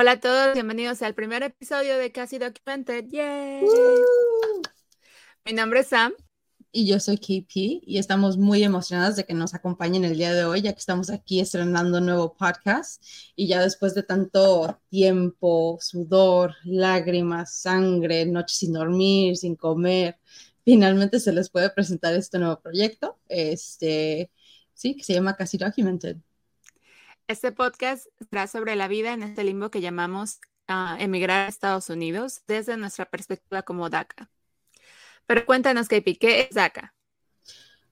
Hola a todos, bienvenidos al primer episodio de Casi Documented. ¡Yay! Mi nombre es Sam. Y yo soy KP y estamos muy emocionadas de que nos acompañen el día de hoy, ya que estamos aquí estrenando un nuevo podcast y ya después de tanto tiempo, sudor, lágrimas, sangre, noches sin dormir, sin comer, finalmente se les puede presentar este nuevo proyecto, este, sí, que se llama Casi Documented. Este podcast será sobre la vida en este limbo que llamamos ah, emigrar a Estados Unidos desde nuestra perspectiva como DACA. Pero cuéntanos, KP, ¿qué es DACA?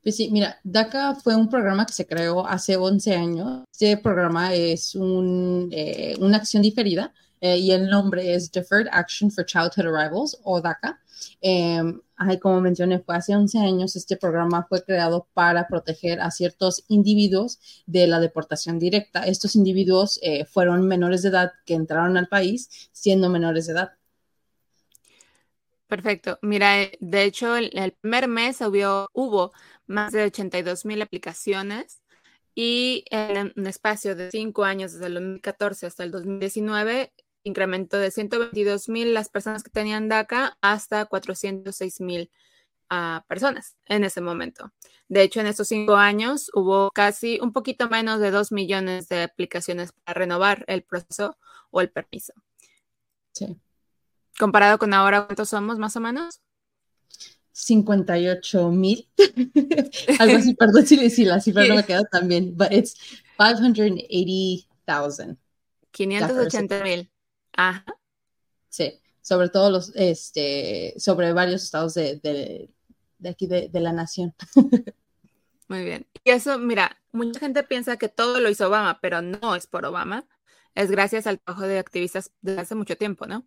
Pues sí, mira, DACA fue un programa que se creó hace 11 años. Este programa es un, eh, una acción diferida eh, y el nombre es Deferred Action for Childhood Arrivals o DACA. Em, como mencioné, fue hace 11 años, este programa fue creado para proteger a ciertos individuos de la deportación directa. Estos individuos eh, fueron menores de edad que entraron al país siendo menores de edad. Perfecto. Mira, eh, de hecho, el, primer mes hubo, hubo más de 82 mil aplicaciones y en un espacio de cinco años, desde el 2014 hasta el 2019, incrementó de 122 mil las personas que tenían DACA hasta 406 mil ah, personas en ese momento. De hecho, en estos cinco años hubo casi un poquito menos de 2 millones de aplicaciones para renovar el proceso o el permiso. Sí. Comparado con ahora, ¿cuántos somos más o menos? 58 mil. Algo así, perdón si, si la cifra no me queda tan bien, but it's 580,000. 580 mil. Ajá. Sí, sobre todo los, este, sobre varios estados de, de, aquí de, de, la nación. Muy bien. Y eso, mira, mucha gente piensa que todo lo hizo Obama, pero no es por Obama. Es gracias al trabajo de activistas desde hace mucho tiempo, ¿no?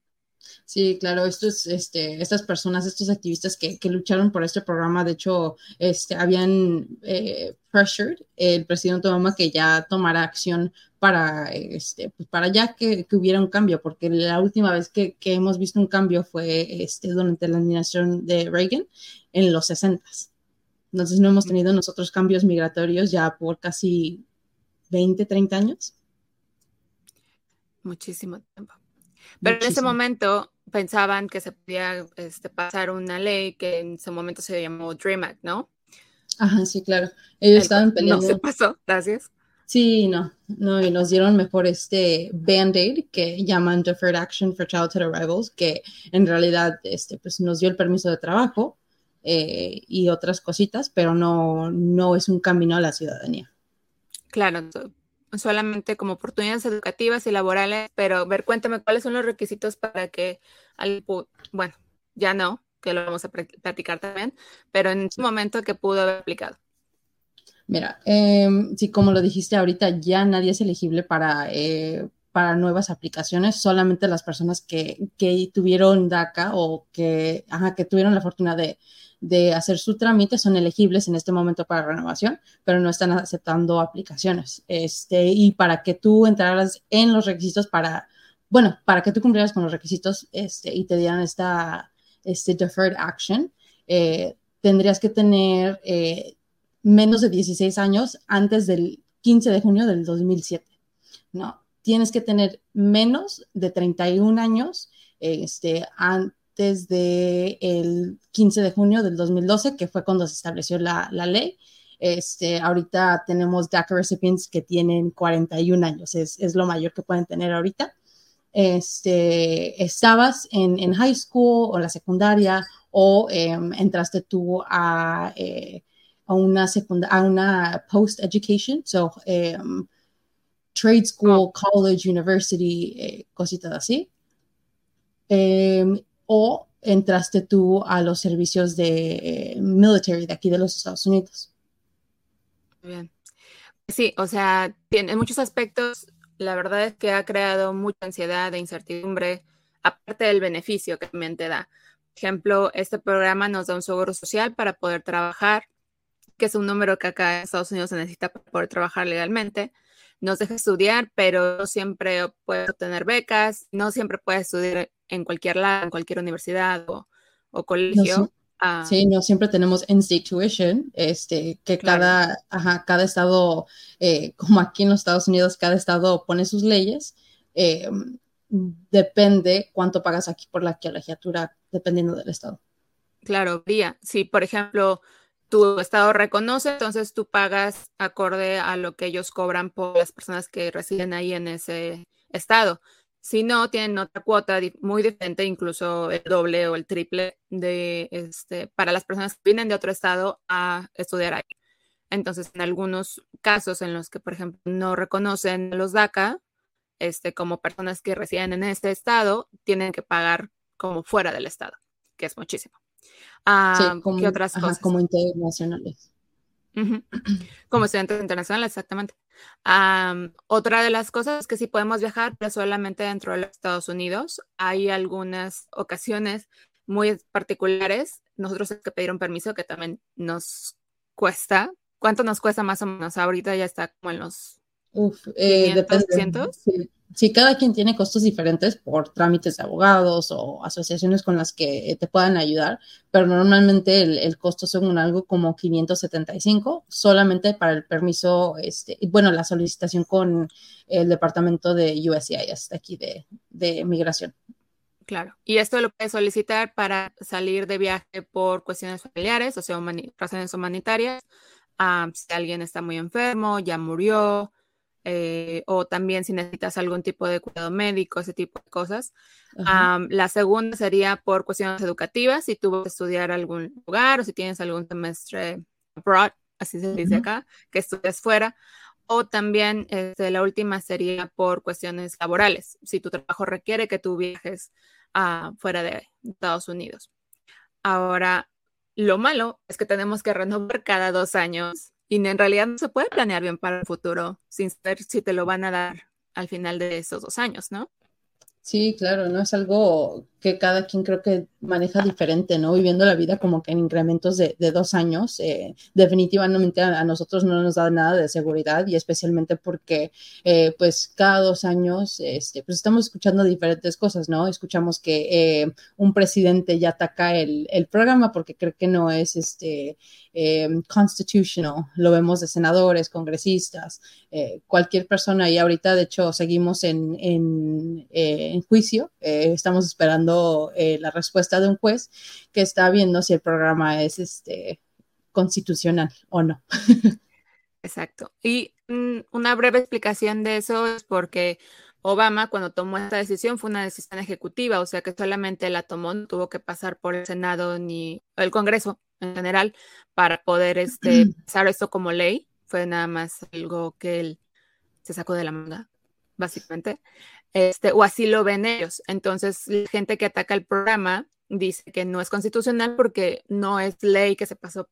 Sí, claro, estos, este, estas personas, estos activistas que, que, lucharon por este programa, de hecho, este, habían eh, pressured el presidente Obama que ya tomara acción para, este, pues para ya que, que, hubiera un cambio, porque la última vez que, que, hemos visto un cambio fue este, durante la administración de Reagan en los 60. Entonces no hemos tenido nosotros cambios migratorios ya por casi 20, 30 años. Muchísimo tiempo. Pero en ese momento pensaban que se podía este, pasar una ley que en ese momento se llamó Dream Act, ¿no? Ajá, sí, claro. Ellos estaban peleando. No se pasó, gracias. Sí, no, no, y nos dieron mejor este Band-Aid que llaman Deferred Action for Childhood Arrivals, que en realidad este, pues nos dio el permiso de trabajo eh, y otras cositas, pero no, no es un camino a la ciudadanía. Claro, solamente como oportunidades educativas y laborales, pero ver, cuéntame cuáles son los requisitos para que, al, bueno, ya no, que lo vamos a platicar también, pero en ese momento que pudo haber aplicado. Mira, sí, como lo dijiste ahorita, ya nadie es elegible para, eh, para nuevas aplicaciones, solamente las personas que, que tuvieron DACA o que, ajá, que tuvieron la fortuna de, de hacer su trámite son elegibles en este momento para renovación, pero no están aceptando aplicaciones. Este, y para que tú entraras en los requisitos para, bueno, para que tú cumplieras con los requisitos este, y te dieran esta este deferred action, eh, tendrías que tener eh, menos de 16 años antes del 15 de junio del 2007. No, tienes que tener menos de 31 años este, desde el 15 de junio del 2012, que fue cuando se estableció la, la ley. Este, ahorita tenemos DACA recipients que tienen 41 años, es, es lo mayor que pueden tener ahorita. Este, estabas en, en high school o la secundaria o em, entraste tú a, eh, a una, a una post-education, so em, trade school, college, university, eh, cositas así. O entraste tú a los servicios de eh, military de aquí de los Estados Unidos. Bien. Sí, o sea, en muchos aspectos, la verdad es que ha creado mucha ansiedad e incertidumbre, aparte del beneficio que también te da. Por ejemplo, este programa nos da un seguro social para poder trabajar, que es un número que acá en Estados Unidos se necesita para poder trabajar legalmente. Nos deja estudiar, pero no siempre puedes obtener becas, no siempre puedes estudiar en cualquier lado, en cualquier universidad o, colegio. Ah. sí, no siempre tenemos in-state tuition, este, que cada, cada estado, eh, como aquí en los Estados Unidos, cada estado pone sus leyes. Eh, depende cuánto pagas aquí por la colegiatura, dependiendo del estado. Claro, Bría. Si, por ejemplo, tu estado reconoce, entonces tú pagas acorde a lo que ellos cobran por las personas que residen ahí en ese estado. Si no, tienen otra cuota muy diferente, incluso el doble o el triple de este para las personas que vienen de otro estado a estudiar ahí. Entonces, en algunos casos en los que, por ejemplo, no reconocen los DACA, este, como personas que residen en este estado, tienen que pagar como fuera del estado, que es muchísimo. Ah, como, ¿Qué otras cosas? Como internacionales. Como estudiantes internacionales, exactamente. otra de las cosas es que si podemos viajar, pero solamente dentro de los Estados Unidos. Hay algunas ocasiones muy particulares. Nosotros hay que pedir un permiso que también nos cuesta. ¿Cuánto nos cuesta más o menos? Ahorita ya está como en los Uf, eh, depende. Sí, cada quien tiene costos diferentes por trámites de abogados o asociaciones con las que te puedan ayudar, pero normalmente el, costo son algo como 575 solamente para el permiso, este, bueno, la solicitación con el departamento de USCIS de aquí de, migración. Claro, y esto lo puedes solicitar para salir de viaje por cuestiones familiares, o sea, razones humanitarias, ah, si alguien está muy enfermo, ya murió, eh, o también si necesitas algún tipo de cuidado médico, ese tipo de cosas. la segunda sería por cuestiones educativas, si tú vas a estudiar algún lugar o si tienes algún semestre abroad, así se dice acá, que estudias fuera. O también este, la última sería por cuestiones laborales, si tu trabajo requiere que tú viajes uh, fuera de Estados Unidos. Ahora, lo malo es que tenemos que renovar cada dos años y en realidad no se puede planear bien para el futuro sin saber si te lo van a dar al final de esos dos años, ¿no? Sí, claro, no es algo que cada quien creo que maneja diferente, ¿no? Viviendo la vida como que en incrementos de, dos años, eh, definitivamente a, nosotros no nos da nada de seguridad y especialmente porque eh, pues cada dos años este, pues estamos escuchando diferentes cosas, ¿no? Escuchamos que eh, un presidente ya ataca el, el, programa porque cree que no es este constitutional, lo vemos de senadores, congresistas, cualquier persona y ahorita de hecho seguimos en, en, en juicio, estamos esperando eh, la respuesta de un juez que está viendo si el programa es este, constitucional o no. Exacto. Y mm, una breve explicación de eso es porque Obama cuando tomó esta decisión fue una decisión ejecutiva, o sea que solamente la tomó, no tuvo que pasar por el Senado ni el Congreso en general para poder este, pasar esto como ley. Fue nada más algo que él se sacó de la manga, básicamente este, o así lo ven ellos. Entonces, la gente que ataca el programa dice que no es constitucional porque no es ley que se pasó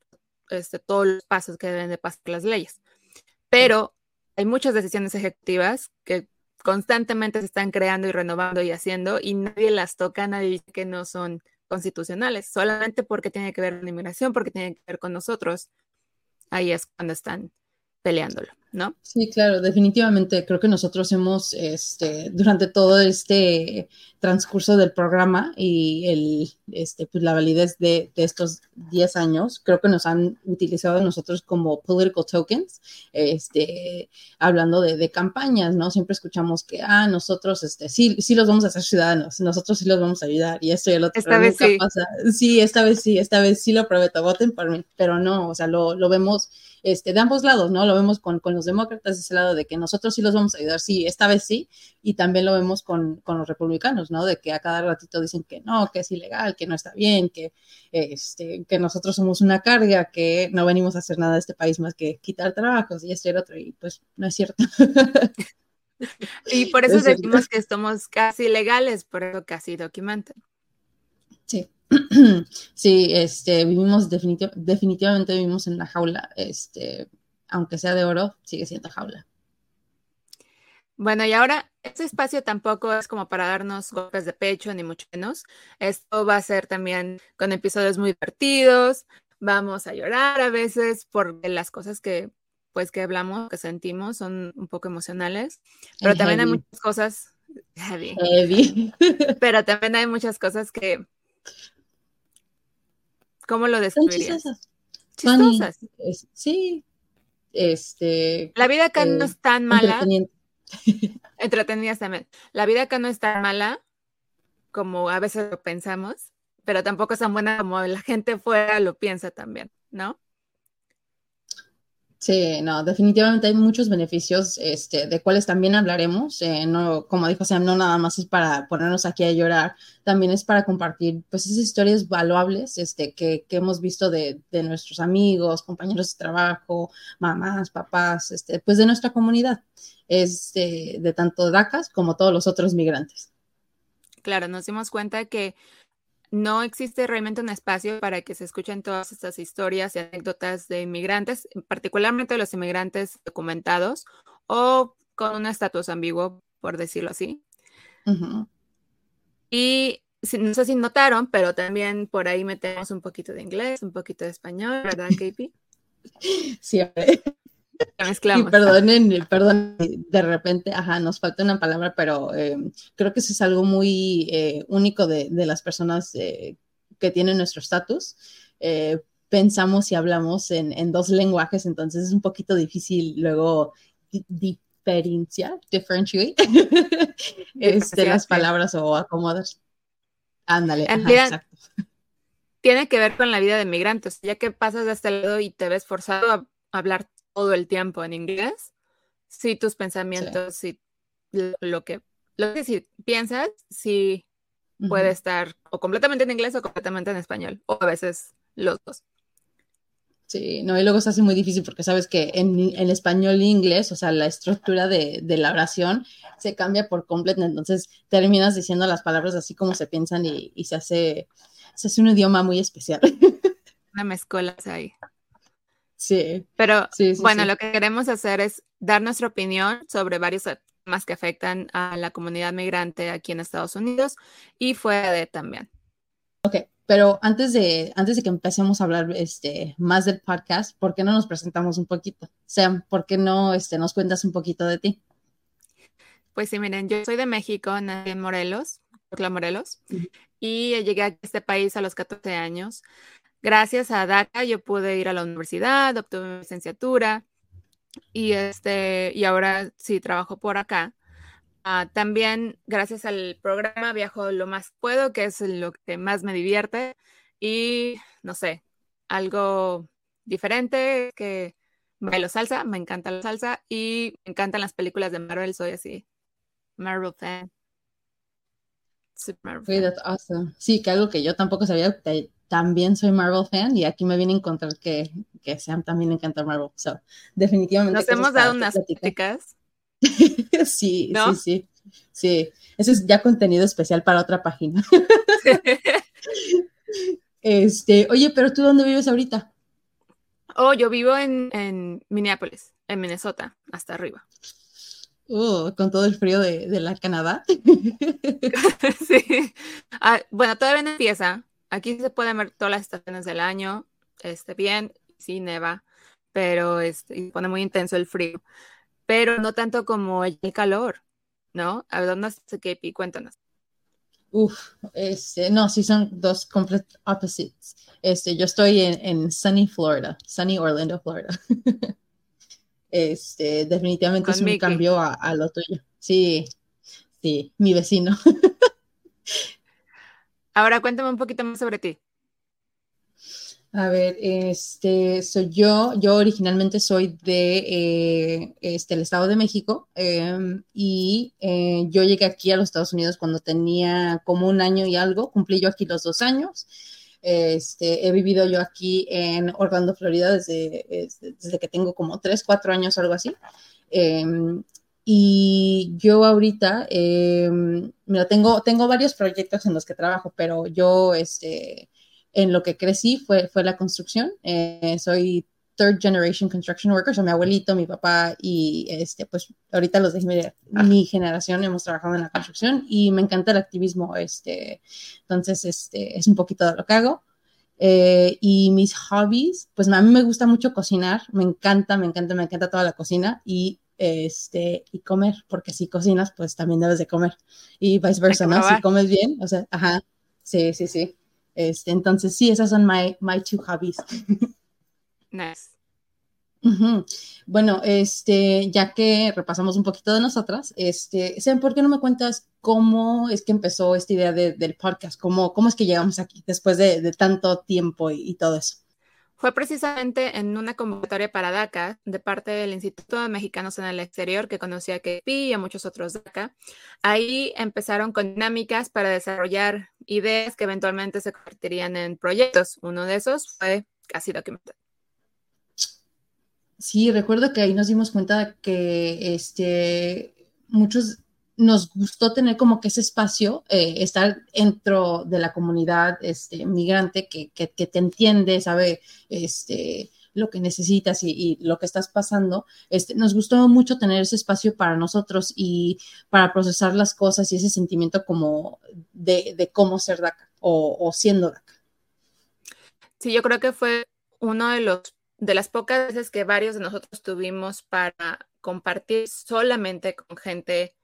este, todos los pasos que deben de pasar las leyes. Pero hay muchas decisiones ejecutivas que constantemente se están creando y renovando y haciendo y nadie las toca, nadie dice que no son constitucionales, solamente porque tiene que ver con inmigración, porque tiene que ver con nosotros. Ahí es cuando están peleándolo, ¿no? Sí, claro, definitivamente creo que nosotros hemos, este, durante todo este transcurso del programa y el, este, pues la validez de, de estos 10 años, creo que nos han utilizado nosotros como political tokens, este, hablando de, de, campañas, ¿no? Siempre escuchamos que, ah, nosotros, este, sí, sí los vamos a hacer ciudadanos, nosotros sí los vamos a ayudar y esto y el otro. Esta vez sí. Pasa. Sí, esta vez sí, esta vez sí lo prometo, voten por mí, pero no, o sea, lo, lo vemos este, de ambos lados, ¿no? Lo vemos con, con, los demócratas, ese lado de que nosotros sí los vamos a ayudar, sí, esta vez sí, y también lo vemos con, con los republicanos, ¿no? De que a cada ratito dicen que no, que es ilegal, que no está bien, que, este, que nosotros somos una carga, que no venimos a hacer nada de este país más que quitar trabajos y esto y otro, y pues no es cierto. y por eso decimos que somos casi legales, por eso casi documentan. Sí. sí, este, vivimos definitivamente vivimos en la jaula, este, aunque sea de oro, sigue siendo jaula. Bueno, y ahora este espacio tampoco es como para darnos golpes de pecho, ni mucho menos. Esto va a ser también con episodios muy divertidos. Vamos a llorar a veces por las cosas que, pues, que hablamos, que sentimos, son un poco emocionales. Pero también hay muchas cosas heavy. Pero también hay muchas cosas que ¿Cómo lo describirías? Chistosas. sí, este. La vida acá no es tan mala. Entretenidas también. La vida acá no es tan mala como a veces lo pensamos, pero tampoco es tan buena como la gente fuera lo piensa también, ¿no? Sí, no, definitivamente hay muchos beneficios, este, de cuales también hablaremos. Eh, no, como dijo no nada más es para ponernos aquí a llorar, también es para compartir, pues, esas historias valuables, este, que, que hemos visto de, de, nuestros amigos, compañeros de trabajo, mamás, papás, este, pues, de nuestra comunidad, este, de tanto DACAS como todos los otros migrantes. Claro, nos dimos cuenta que no existe realmente un espacio para que se escuchen todas estas historias y anécdotas de inmigrantes, particularmente los inmigrantes documentados o con un estatus ambiguo, por decirlo así. Y no sé si notaron, pero también por ahí metemos un poquito de inglés, un poquito de español, ¿verdad, KP? Siempre. Mezclamos. perdonen, perdón, de repente, ajá, nos falta una palabra, pero eh, creo que eso es algo muy eh, único de, de, las personas eh, que tienen nuestro estatus. pensamos y hablamos en, en, dos lenguajes, entonces es un poquito difícil luego diferenciar, differentiate este, las palabras o acomodar. Ándale, ajá, exacto. Tiene que ver con la vida de migrantes, ya que pasas de este lado y te ves forzado a hablar todo el tiempo en inglés, si tus pensamientos, si lo que, lo que si piensas, si puede estar o completamente en inglés o completamente en español, o a veces los dos. Sí, no, y luego se hace muy difícil porque sabes que en, en español e inglés, o sea, la estructura de, de, la oración se cambia por completo, entonces terminas diciendo las palabras así como se piensan y, y se, hace, se hace un idioma muy especial. Una mezcola ahí. Sí. Pero bueno, lo que queremos hacer es dar nuestra opinión sobre varios temas que afectan a la comunidad migrante aquí en Estados Unidos y fuera de también. Ok, pero antes de, antes de que empecemos a hablar este, más del podcast, ¿por qué no nos presentamos un poquito? Sam, ¿por qué no este, nos cuentas un poquito de ti? Pues sí, miren, yo soy de México, nací en Morelos, Morelos, y llegué a este país a los 14 años. Gracias a DACA yo pude ir a la universidad, obtuve mi licenciatura y, este, y ahora sí trabajo por acá. Ah, también gracias al programa viajo lo más puedo, que es lo que más me divierte y no sé, algo diferente que bailo salsa, me encanta la salsa y me encantan las películas de Marvel, soy así, Marvel fan. Super Marvel awesome. Sí, que algo que yo tampoco sabía, también soy Marvel fan y aquí me viene a encontrar que, que Sam también encanta Marvel. So, definitivamente. Nos hemos dado unas prácticas. sí, sí, sí. Sí, ese es ya contenido especial para otra página. este, oye, pero tú dónde vives ahorita? Oh, yo vivo en, en Minneapolis, en Minnesota, hasta arriba. Oh, con todo el frío de, de la Canadá. sí. Ah, bueno, todavía no empieza, Aquí se pueden ver todas las estaciones del año, este, bien, sí, neva, pero este, pone muy intenso el frío, pero no tanto como el calor, ¿no? ¿A dónde estás, KP? Cuéntanos. Uf, este, no, sí son dos complete opposites. Este, yo estoy en, en sunny Florida, sunny Orlando, Florida. este, definitivamente es un cambio a, a, lo tuyo. Sí, sí, mi vecino. Ahora cuéntame un poquito más sobre ti. A ver, este, soy yo, yo originalmente soy de eh, este, el Estado de México em, y eh, yo llegué aquí a los Estados Unidos cuando tenía como un año y algo, cumplí yo aquí los dos años. Este, he vivido yo aquí en Orlando, Florida, desde, desde, que tengo como tres, cuatro años, algo así. Y yo ahorita, eh, mira, tengo, tengo varios proyectos en los que trabajo, pero yo, este, en lo que crecí fue, fue la construcción. Eh, soy third generation construction worker, o sea, mi abuelito, mi papá y este, pues ahorita los de mi, mi, generación hemos trabajado en la construcción y me encanta el activismo, este, entonces, este, es un poquito de lo que hago. Eh, y mis hobbies, pues a mí me gusta mucho cocinar, me encanta, me encanta, me encanta toda la cocina y este, y comer, porque si cocinas, pues también debes de comer. Y viceversa, ¿no? Si comes bien, o sea, ajá, sí, sí, sí. Este, entonces, sí, esas son my, my two hobbies. Nice. Bueno, este, ya que repasamos un poquito de nosotras, este, ¿por qué no me cuentas cómo es que empezó esta idea del podcast? ¿Cómo, ¿Cómo es que llegamos aquí después de, tanto tiempo y, todo eso? Fue precisamente en una convocatoria para DACA de parte del Instituto de Mexicanos en el Exterior que conocí a KP y a muchos otros DACA. Ahí empezaron con dinámicas para desarrollar ideas que eventualmente se convertirían en proyectos. Uno de esos fue Casi Documented. Sí, recuerdo que ahí nos dimos cuenta que este, muchos nos gustó tener como que ese espacio, eh, estar dentro de la comunidad este, migrante que, que, te entiende, sabe este, lo que necesitas y, lo que estás pasando. Este, nos gustó mucho tener ese espacio para nosotros y para procesar las cosas y ese sentimiento como de, cómo ser DACA o, o siendo DACA. Sí, yo creo que fue uno de los de las pocas veces que varios de nosotros tuvimos para compartir solamente con gente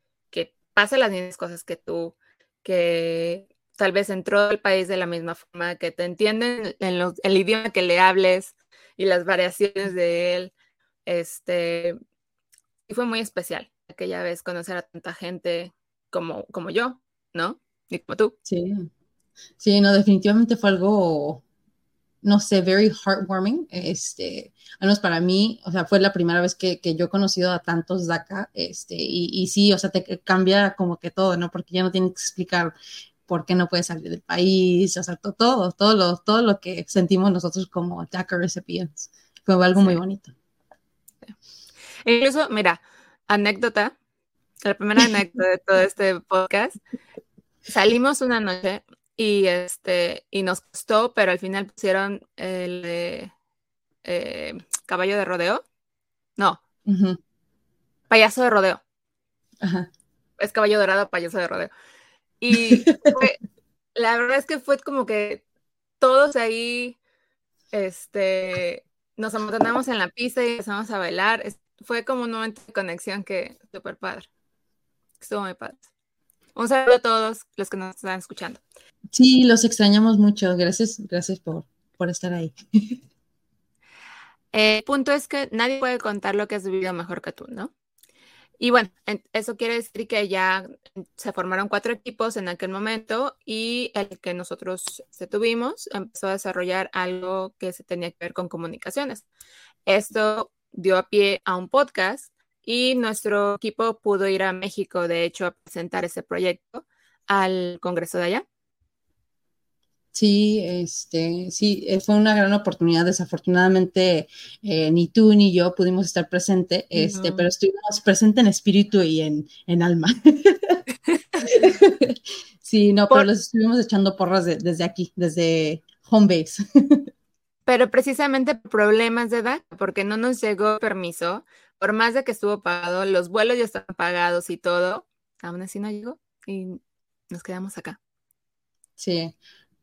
pasa las mismas cosas que tú, que tal vez entró al país de la misma forma, que te entienden en el idioma que le hables y las variaciones de él. Este, y fue muy especial aquella vez conocer a tanta gente como, como yo, ¿no? Y como tú. Sí, sí, no, definitivamente fue algo no sé, very heartwarming. Este, al menos para mí, o sea, fue la primera vez que, yo he conocido a tantos DACA, este, y, y, sí, o sea, te cambia como que todo, ¿no? Porque ya no tienes que explicar por qué no puedes salir del país, o sea, todo, todo lo, todo lo que sentimos nosotros como DACA recipients. Fue algo muy bonito. Incluso, mira, anécdota, la primera anécdota de todo este podcast, salimos una noche y este, y nos costó, pero al final pusieron el eh, caballo de rodeo. No. Payaso de rodeo. Es caballo dorado, payaso de rodeo. Y la verdad es que fue como que todos ahí, este, nos amontonamos en la pista y empezamos a bailar. fue como un momento de conexión que súper padre. Estuvo muy padre. Un saludo a todos los que nos están escuchando. Sí, los extrañamos mucho. Gracias, gracias por, por estar ahí. El punto es que nadie puede contar lo que has vivido mejor que tú, ¿no? Y bueno, eso quiere decir que ya se formaron cuatro equipos en aquel momento y el que nosotros tuvimos empezó a desarrollar algo que se tenía que ver con comunicaciones. Esto dio a pie a un podcast y nuestro equipo pudo ir a México, de hecho, a presentar ese proyecto al Congreso de allá. Sí, este, sí, eh, fue una gran oportunidad. Desafortunadamente, eh, ni tú ni yo pudimos estar presente, este, pero estuvimos presente en espíritu y en, en alma. sí, no, pero los estuvimos echando porras desde aquí, desde home base. pero precisamente problemas de edad, porque no nos llegó permiso, por más de que estuvo pagado, los vuelos ya estaban pagados y todo, aún así no llegó y nos quedamos acá. Sí,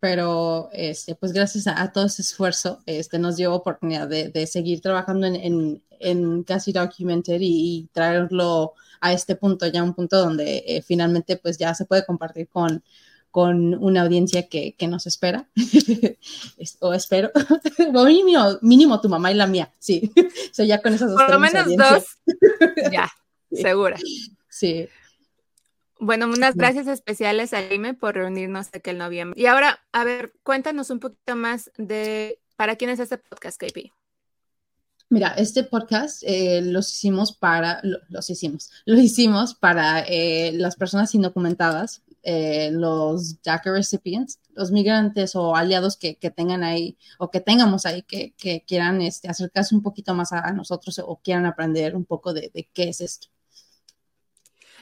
pero este, pues gracias a, todo ese esfuerzo este, nos dio oportunidad de, seguir trabajando en, en, Casi Documented y, traerlo a este punto, ya un punto donde eh, finalmente pues ya se puede compartir con, con una audiencia que, nos espera, o espero, mínimo, mínimo tu mamá y la mía, sí, o ya con esas dos. Por lo menos dos, ya, segura. Sí. Bueno, unas gracias especiales a Ime por reunirnos aquel noviembre. Y ahora, a ver, cuéntanos un poquito más de para quién es este podcast, KP. Mira, este podcast eh, los hicimos para, los hicimos, lo hicimos para eh, las personas indocumentadas, eh, los DACA recipients, los migrantes o aliados que, tengan ahí o que tengamos ahí que, quieran este, acercarse un poquito más a, nosotros o quieran aprender un poco de qué es esto.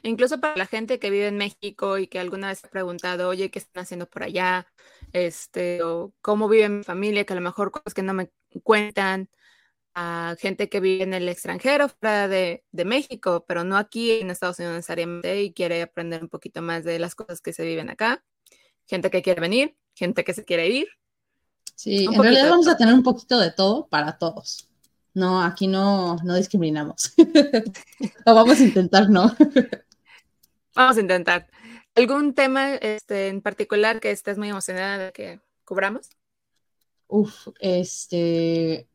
Incluso para la gente que vive en México y que alguna vez ha preguntado, oye, ¿qué están haciendo por allá? Este, o cómo vive mi familia, que a lo mejor cosas que no me cuentan, a gente que vive en el extranjero, fuera de, México, pero no aquí en Estados Unidos necesariamente, y quiere aprender un poquito más de las cosas que se viven acá. Gente que quiere venir, gente que se quiere ir. Sí, en realidad vamos a tener un poquito de todo para todos. No, aquí no, no discriminamos. o vamos a intentar, no. Vamos a intentar. ¿Algún tema este, en particular que estés muy emocionada de que cubramos? Uf, este.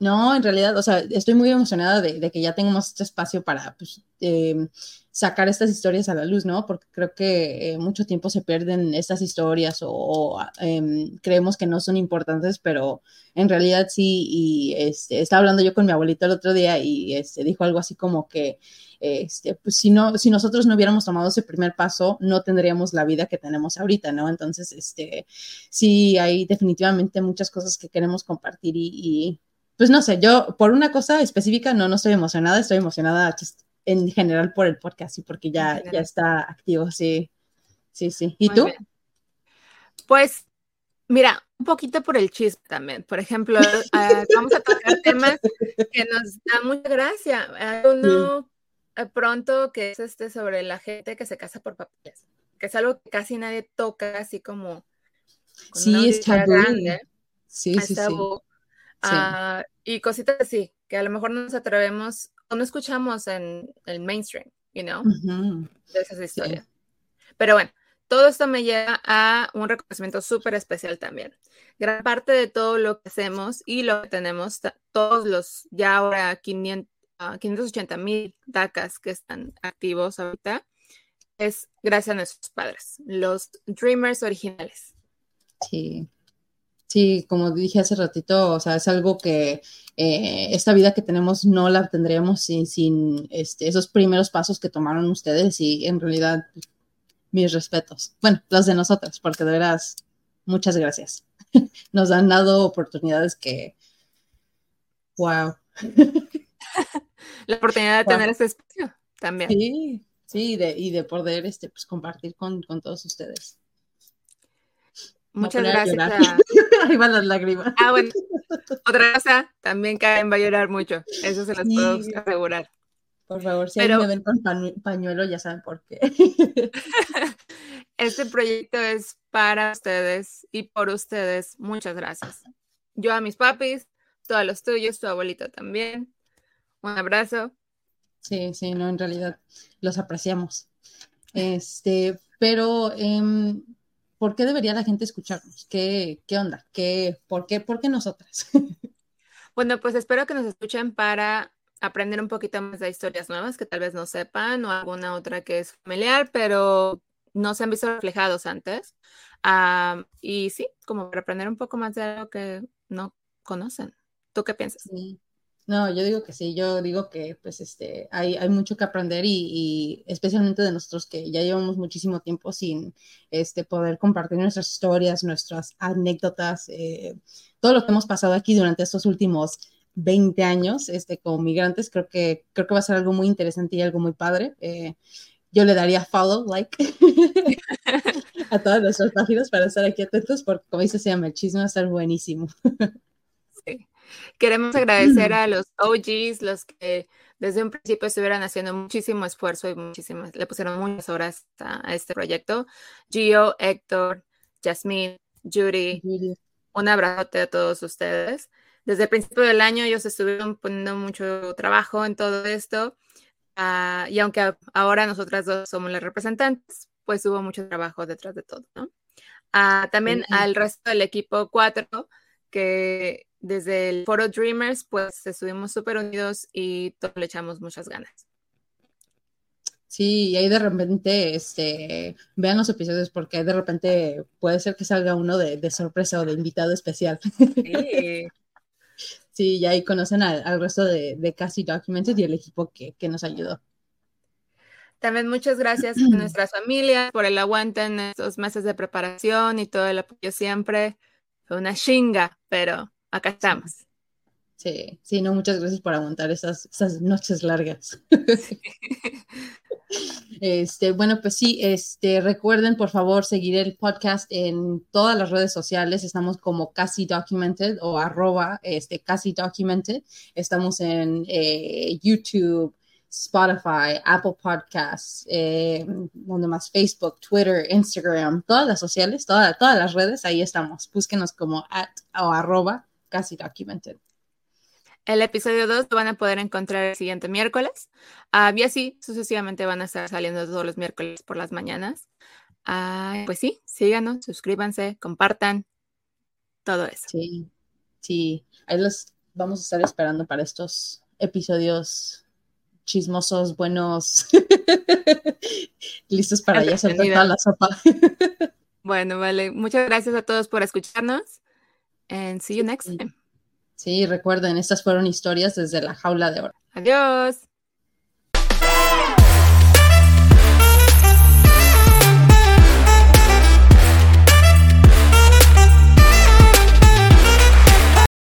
No, en realidad, o sea, estoy muy emocionada de, que ya tengamos este espacio para pues, em, sacar estas historias a la luz, ¿no? Porque creo que eh, mucho tiempo se pierden estas historias o, em, creemos que no son importantes, pero en realidad sí. Y este, estaba hablando yo con mi abuelita el otro día y este, dijo algo así como que este, pues si, no, si nosotros no hubiéramos tomado ese primer paso, no tendríamos la vida que tenemos ahorita, ¿no? Entonces, este, sí, hay definitivamente muchas cosas que queremos compartir y, pues no sé, yo por una cosa específica no, no estoy emocionada, estoy emocionada en general por el podcast y porque ya, ya está activo, sí, sí, sí. ¿Y tú? Pues Mira, un poquito por el chisme también. Por ejemplo, ah, vamos a tocar temas que nos da mucha gracia. uno pronto que es este sobre la gente que se casa por papeles, que es algo que casi nadie toca, así como... Sí, es tabú. sí, sí, sí. Ah, y cositas así, que a lo mejor no nos atrevemos o no escuchamos en el mainstream, you know, de esas historias. Pero bueno, todo esto me lleva a un reconocimiento súper especial también. Gran parte de todo lo que hacemos y lo que tenemos, todos los ya ahora 500, 580 mil DACAs que están activos ahorita, es gracias a nuestros padres, los Dreamers originales. Sí. Sí, como dije hace ratito, o sea, es algo que eh, esta vida que tenemos no la tendríamos sin, sin este, esos primeros pasos que tomaron ustedes y en realidad mis respetos. Bueno, los de nosotras, porque de veras, muchas gracias. Nos han dado oportunidades que, wow. la oportunidad de tener ese espacio también. Sí, sí, de, y de poder este, pues, compartir con, todos ustedes. Muchas gracias. Ahí van las lágrimas. Ah, bueno. Otra cosa, también Karen va a llorar mucho. Eso se las puedo asegurar. Por favor, si Pero, me ven con pañuelo, ya saben por qué. este proyecto es para ustedes y por ustedes. Muchas gracias. Yo a mis papis, todos los tuyos, tu abuelito también. Un abrazo. Sí, sí, no, en realidad los apreciamos. Este, pero em, ¿por qué debería la gente escucharnos? ¿Qué, qué onda? ¿Qué, por, qué, ¿Por qué nosotras? bueno, pues espero que nos escuchen para aprender un poquito más de historias nuevas que tal vez no sepan o alguna otra que es familiar, pero no se han visto reflejados antes. Ah, y sí, como para aprender un poco más de algo que no conocen. ¿Tú qué piensas? Sí. No, yo digo que sí, yo digo que pues este, hay, mucho que aprender y, especialmente de nosotros que ya llevamos muchísimo tiempo sin este, poder compartir nuestras historias, nuestras anécdotas, eh, todo lo que hemos pasado aquí durante estos últimos 20 años este, como migrantes, creo que, creo que va a ser algo muy interesante y algo muy padre. Eh, yo le daría follow, like a todas nuestras páginas para estar aquí atentos porque como dice, se llama el chisme, va a estar buenísimo. Queremos agradecer a los OGs, los que desde un principio estuvieron haciendo muchísimo esfuerzo y muchísimas, le pusieron muchas horas a, este proyecto. Gio, Héctor, Jasmine, Judy, un abrazote a todos ustedes. Desde el principio del año ellos estuvieron poniendo mucho trabajo en todo esto uh, y aunque ahora nosotras dos somos las representantes, pues hubo mucho trabajo detrás de todo, ¿no? Uh, también al resto del equipo 4 que desde el Foro Dreamers, pues estuvimos súper unidos y todos le echamos muchas ganas. Sí, y ahí de repente, este, vean los episodios porque de repente puede ser que salga uno de, sorpresa o de invitado especial. Sí. sí, y ahí conocen al, resto de, de Casi Documented y el equipo que, que nos ayudó. También muchas gracias a nuestras familias por el aguante en estos meses de preparación y todo el apoyo siempre. Fue una chinga, pero acá estamos. Sí, sí, no, muchas gracias por aguantar esas, noches largas. Este, bueno, pues sí, este, recuerden por favor seguir el podcast en todas las redes sociales. Estamos como casi documented o arroba este, casi documented. Estamos en eh, YouTube, Spotify, Apple Podcasts, eh, donde más Facebook, Twitter, Instagram, todas las sociales, todas las redes, ahí estamos. Búsquenos como at o arroba casi documented. El episodio 2 lo van a poder encontrar el siguiente miércoles. Uh, y así sucesivamente van a estar saliendo todos los miércoles por las mañanas. Uh, pues sí, síganos, suscríbanse, compartan, todo eso. Sí, sí. Ahí los, vamos a estar esperando para estos episodios chismosos, buenos, listos para ya toda la sopa. bueno, vale. Muchas gracias a todos por escucharnos. And see you next time. Sí, recuerden, estas fueron historias desde la jaula de oro. Adiós.